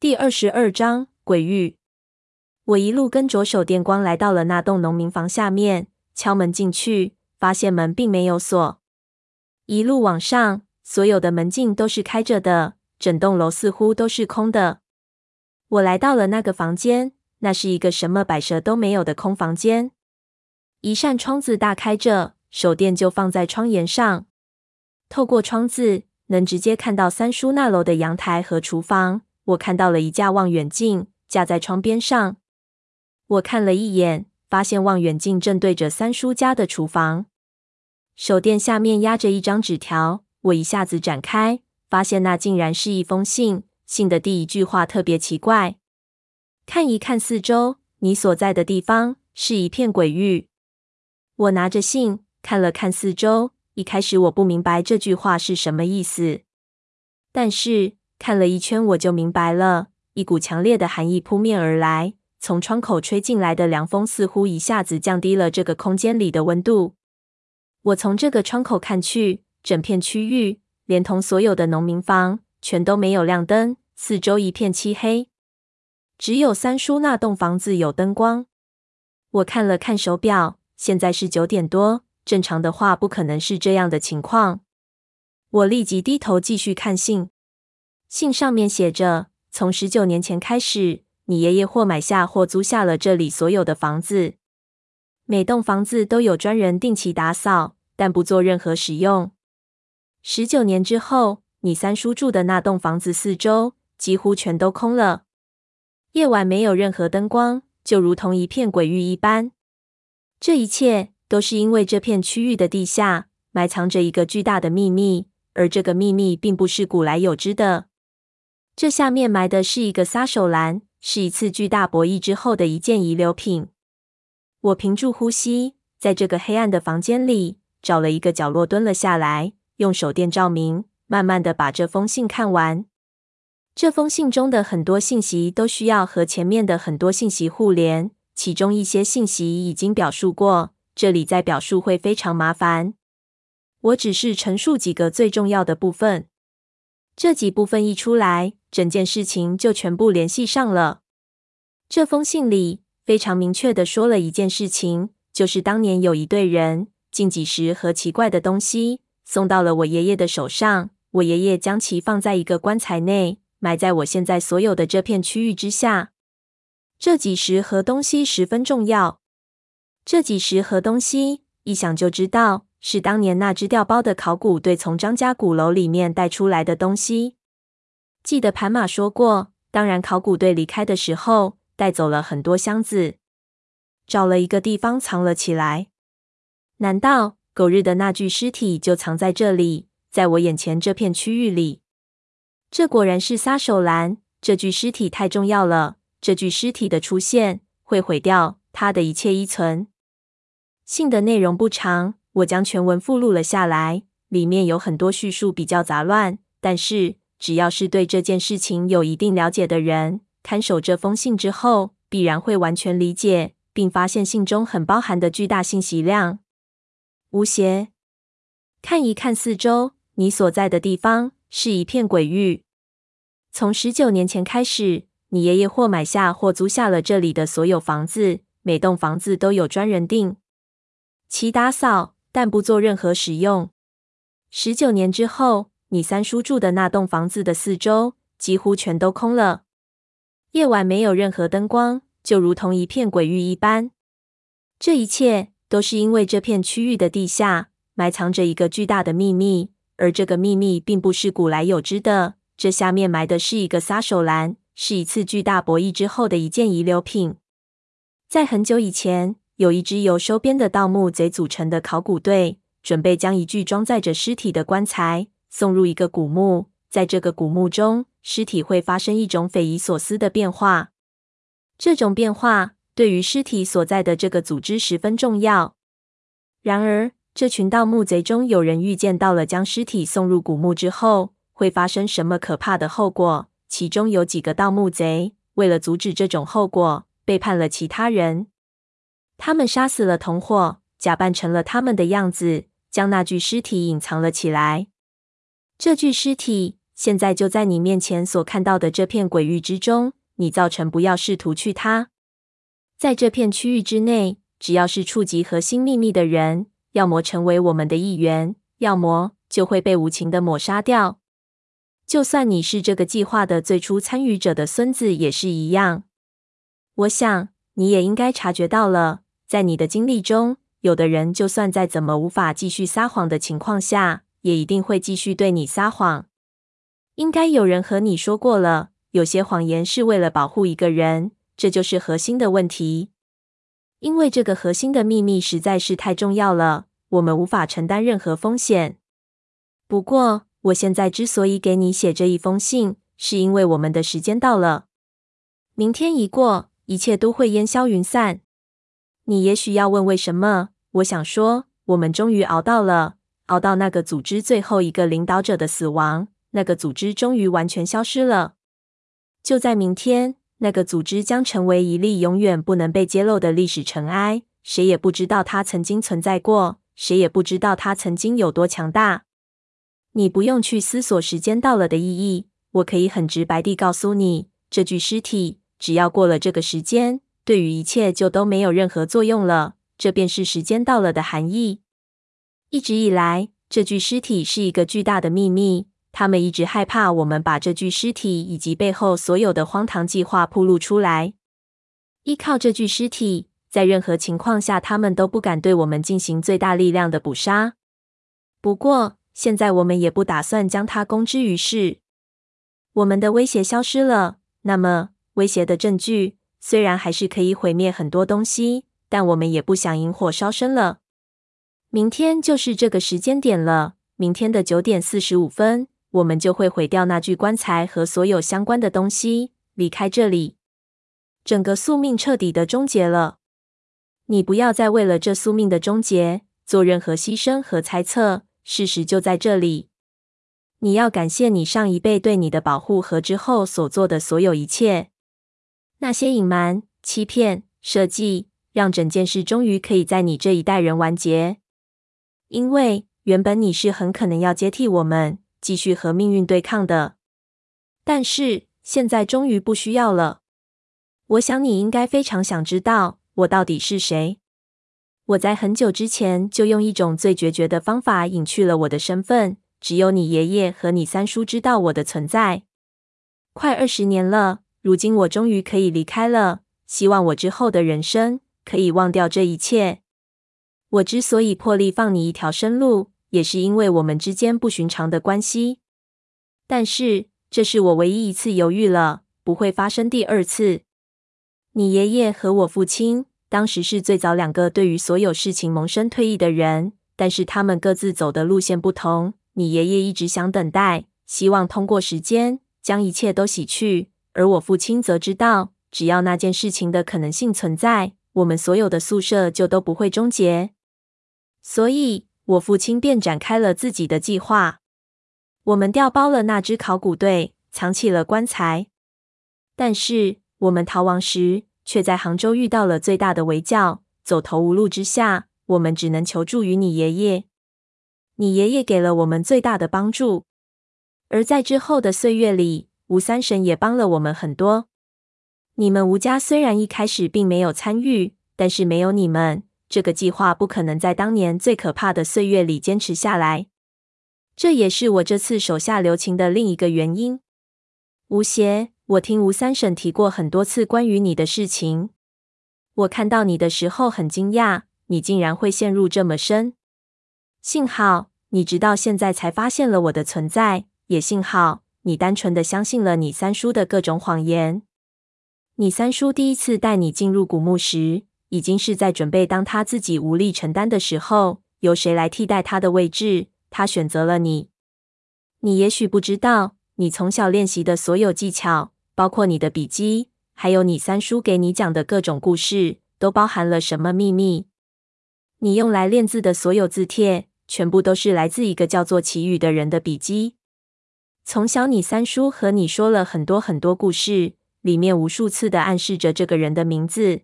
第二十二章鬼域。我一路跟着手电光来到了那栋农民房下面，敲门进去，发现门并没有锁。一路往上，所有的门径都是开着的，整栋楼似乎都是空的。我来到了那个房间，那是一个什么摆设都没有的空房间。一扇窗子大开着，手电就放在窗沿上，透过窗子能直接看到三叔那楼的阳台和厨房。我看到了一架望远镜架在窗边上，我看了一眼，发现望远镜正对着三叔家的厨房。手电下面压着一张纸条，我一下子展开，发现那竟然是一封信。信的第一句话特别奇怪：“看一看四周，你所在的地方是一片鬼域。”我拿着信看了看四周，一开始我不明白这句话是什么意思，但是。看了一圈，我就明白了。一股强烈的寒意扑面而来，从窗口吹进来的凉风似乎一下子降低了这个空间里的温度。我从这个窗口看去，整片区域，连同所有的农民房，全都没有亮灯，四周一片漆黑，只有三叔那栋房子有灯光。我看了看手表，现在是九点多，正常的话不可能是这样的情况。我立即低头继续看信。信上面写着：“从十九年前开始，你爷爷或买下或租下了这里所有的房子。每栋房子都有专人定期打扫，但不做任何使用。十九年之后，你三叔住的那栋房子四周几乎全都空了，夜晚没有任何灯光，就如同一片鬼域一般。这一切都是因为这片区域的地下埋藏着一个巨大的秘密，而这个秘密并不是古来有之的。”这下面埋的是一个撒手篮，是一次巨大博弈之后的一件遗留品。我屏住呼吸，在这个黑暗的房间里找了一个角落蹲了下来，用手电照明，慢慢的把这封信看完。这封信中的很多信息都需要和前面的很多信息互联，其中一些信息已经表述过，这里再表述会非常麻烦。我只是陈述几个最重要的部分。这几部分一出来，整件事情就全部联系上了。这封信里非常明确地说了一件事情，就是当年有一队人近几十盒奇怪的东西送到了我爷爷的手上，我爷爷将其放在一个棺材内，埋在我现在所有的这片区域之下。这几十盒东西十分重要，这几十盒东西一想就知道。是当年那只调包的考古队从张家古楼里面带出来的东西。记得盘马说过，当然考古队离开的时候带走了很多箱子，找了一个地方藏了起来。难道狗日的那具尸体就藏在这里，在我眼前这片区域里？这果然是撒手兰。这具尸体太重要了，这具尸体的出现会毁掉他的一切依存。信的内容不长。我将全文附录了下来，里面有很多叙述比较杂乱，但是只要是对这件事情有一定了解的人，看守这封信之后，必然会完全理解，并发现信中很包含的巨大信息量。吴邪，看一看四周，你所在的地方是一片鬼域。从十九年前开始，你爷爷或买下或租下了这里的所有房子，每栋房子都有专人定期打扫。但不做任何使用。十九年之后，你三叔住的那栋房子的四周几乎全都空了，夜晚没有任何灯光，就如同一片鬼域一般。这一切都是因为这片区域的地下埋藏着一个巨大的秘密，而这个秘密并不是古来有之的。这下面埋的是一个撒手篮，是一次巨大博弈之后的一件遗留品。在很久以前。有一支由收编的盗墓贼组成的考古队，准备将一具装载着尸体的棺材送入一个古墓。在这个古墓中，尸体会发生一种匪夷所思的变化。这种变化对于尸体所在的这个组织十分重要。然而，这群盗墓贼中有人预见到了将尸体送入古墓之后会发生什么可怕的后果。其中有几个盗墓贼为了阻止这种后果，背叛了其他人。他们杀死了同伙，假扮成了他们的样子，将那具尸体隐藏了起来。这具尸体现在就在你面前所看到的这片鬼域之中。你造成不要试图去它。在这片区域之内，只要是触及核心秘密的人，要么成为我们的一员，要么就会被无情的抹杀掉。就算你是这个计划的最初参与者的孙子，也是一样。我想你也应该察觉到了，在你的经历中，有的人就算再怎么无法继续撒谎的情况下，也一定会继续对你撒谎。应该有人和你说过了。有些谎言是为了保护一个人，这就是核心的问题。因为这个核心的秘密实在是太重要了，我们无法承担任何风险。不过，我现在之所以给你写这一封信，是因为我们的时间到了。明天一过，一切都会烟消云散。你也许要问为什么？我想说，我们终于熬到了，熬到那个组织最后一个领导者的死亡，那个组织终于完全消失了。就在明天，那个组织将成为一粒永远不能被揭露的历史尘埃。谁也不知道它曾经存在过，谁也不知道它曾经有多强大。你不用去思索时间到了的意义。我可以很直白地告诉你，这具尸体只要过了这个时间，对于一切就都没有任何作用了。这便是时间到了的含义。一直以来，这具尸体是一个巨大的秘密。他们一直害怕我们把这具尸体以及背后所有的荒唐计划暴露出来。依靠这具尸体，在任何情况下，他们都不敢对我们进行最大力量的捕杀。不过，现在我们也不打算将它公之于世。我们的威胁消失了，那么威胁的证据虽然还是可以毁灭很多东西，但我们也不想引火烧身了。明天就是这个时间点了，明天的九点四十五分。我们就会毁掉那具棺材和所有相关的东西，离开这里。整个宿命彻底的终结了。你不要再为了这宿命的终结做任何牺牲和猜测。事实就在这里。你要感谢你上一辈对你的保护和之后所做的所有一切。那些隐瞒、欺骗、设计，让整件事终于可以在你这一代人完结。因为原本你是很可能要接替我们。继续和命运对抗的，但是现在终于不需要了。我想你应该非常想知道我到底是谁。我在很久之前就用一种最决绝的方法隐去了我的身份，只有你爷爷和你三叔知道我的存在。快二十年了，如今我终于可以离开了。希望我之后的人生可以忘掉这一切。我之所以破例放你一条生路。也是因为我们之间不寻常的关系，但是这是我唯一一次犹豫了，不会发生第二次。你爷爷和我父亲当时是最早两个对于所有事情萌生退意的人，但是他们各自走的路线不同。你爷爷一直想等待，希望通过时间将一切都洗去，而我父亲则知道，只要那件事情的可能性存在，我们所有的宿舍就都不会终结。所以。我父亲便展开了自己的计划。我们调包了那支考古队，藏起了棺材。但是我们逃亡时，却在杭州遇到了最大的围剿。走投无路之下，我们只能求助于你爷爷。你爷爷给了我们最大的帮助。而在之后的岁月里，吴三省也帮了我们很多。你们吴家虽然一开始并没有参与，但是没有你们。这个计划不可能在当年最可怕的岁月里坚持下来，这也是我这次手下留情的另一个原因。吴邪，我听吴三省提过很多次关于你的事情。我看到你的时候很惊讶，你竟然会陷入这么深。幸好你直到现在才发现了我的存在，也幸好你单纯的相信了你三叔的各种谎言。你三叔第一次带你进入古墓时，已经是在准备，当他自己无力承担的时候，由谁来替代他的位置？他选择了你。你也许不知道，你从小练习的所有技巧，包括你的笔记，还有你三叔给你讲的各种故事，都包含了什么秘密？你用来练字的所有字帖，全部都是来自一个叫做祁宇的人的笔记。从小，你三叔和你说了很多很多故事，里面无数次的暗示着这个人的名字。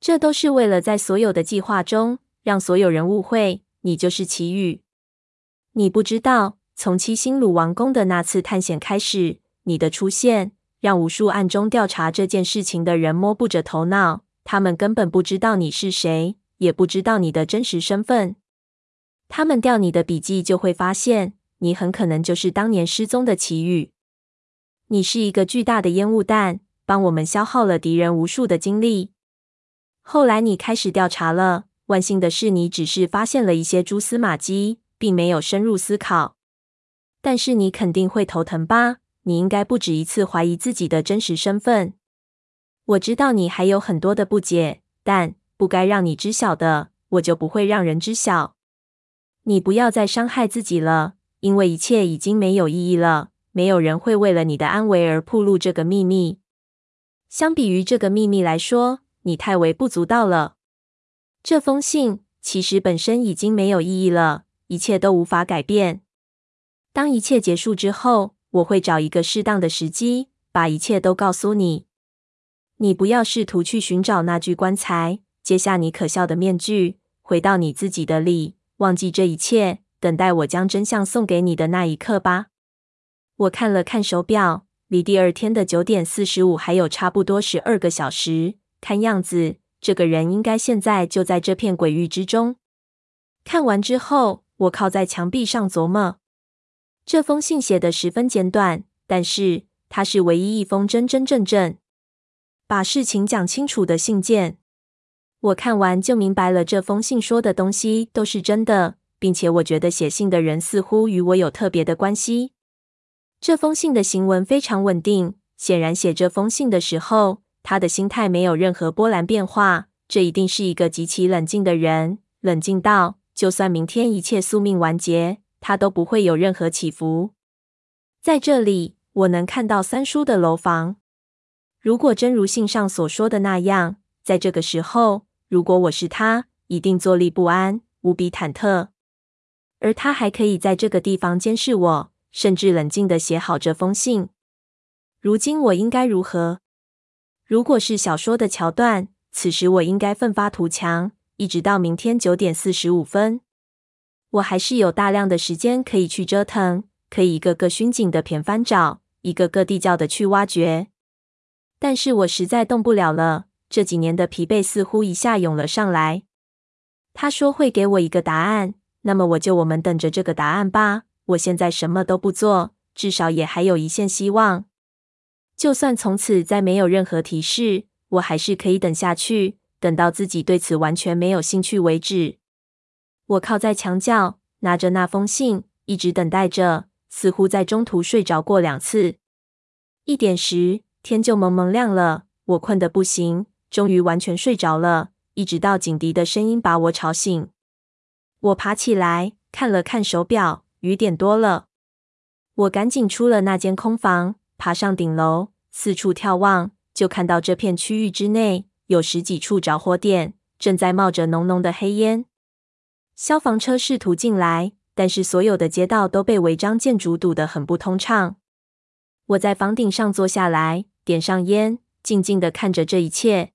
这都是为了在所有的计划中让所有人误会你就是祁瑀。你不知道，从七星鲁王宫的那次探险开始，你的出现让无数暗中调查这件事情的人摸不着头脑。他们根本不知道你是谁，也不知道你的真实身份。他们调你的笔记，就会发现你很可能就是当年失踪的祁煜。你是一个巨大的烟雾弹，帮我们消耗了敌人无数的精力。后来你开始调查了，万幸的是，你只是发现了一些蛛丝马迹，并没有深入思考。但是你肯定会头疼吧？你应该不止一次怀疑自己的真实身份。我知道你还有很多的不解，但不该让你知晓的，我就不会让人知晓。你不要再伤害自己了，因为一切已经没有意义了。没有人会为了你的安危而暴露这个秘密。相比于这个秘密来说，你太微不足道了。这封信其实本身已经没有意义了，一切都无法改变。当一切结束之后，我会找一个适当的时机，把一切都告诉你。你不要试图去寻找那具棺材，揭下你可笑的面具，回到你自己的里，忘记这一切，等待我将真相送给你的那一刻吧。我看了看手表，离第二天的九点四十五还有差不多十二个小时。看样子，这个人应该现在就在这片鬼域之中。看完之后，我靠在墙壁上琢磨。这封信写得十分简短，但是它是唯一一封真真正正把事情讲清楚的信件。我看完就明白了，这封信说的东西都是真的，并且我觉得写信的人似乎与我有特别的关系。这封信的行文非常稳定，显然写这封信的时候，他的心态没有任何波澜变化。这一定是一个极其冷静的人，冷静到就算明天一切宿命完结，他都不会有任何起伏。在这里，我能看到三叔的楼房。如果真如信上所说的那样，在这个时候，如果我是他，一定坐立不安，无比忐忑。而他还可以在这个地方监视我，甚至冷静地写好这封信。如今我应该如何？如果是小说的桥段，此时我应该奋发图强，一直到明天九点四十五分。我还是有大量的时间可以去折腾，可以一个个巡警的舁翻找，一个个地窖的去挖掘。但是我实在动不了了，这几年的疲惫似乎一下涌了上来。他说会给我一个答案，那么我就我们等着这个答案吧。我现在什么都不做，至少也还有一线希望。就算从此再没有任何提示，我还是可以等下去，等到自己对此完全没有兴趣为止。我靠在墙角，拿着那封信，一直等待着，似乎在中途睡着过两次。一点时，天就蒙蒙亮了，我困得不行，终于完全睡着了，一直到警笛的声音把我吵醒。我爬起来，看了看手表，雨点多了。我赶紧出了那间空房，爬上顶楼，四处眺望，就看到这片区域之内有十几处着火点，正在冒着浓浓的黑烟。消防车试图进来，但是所有的街道都被违章建筑堵得很不通畅。我在房顶上坐下来，点上烟，静静的看着这一切。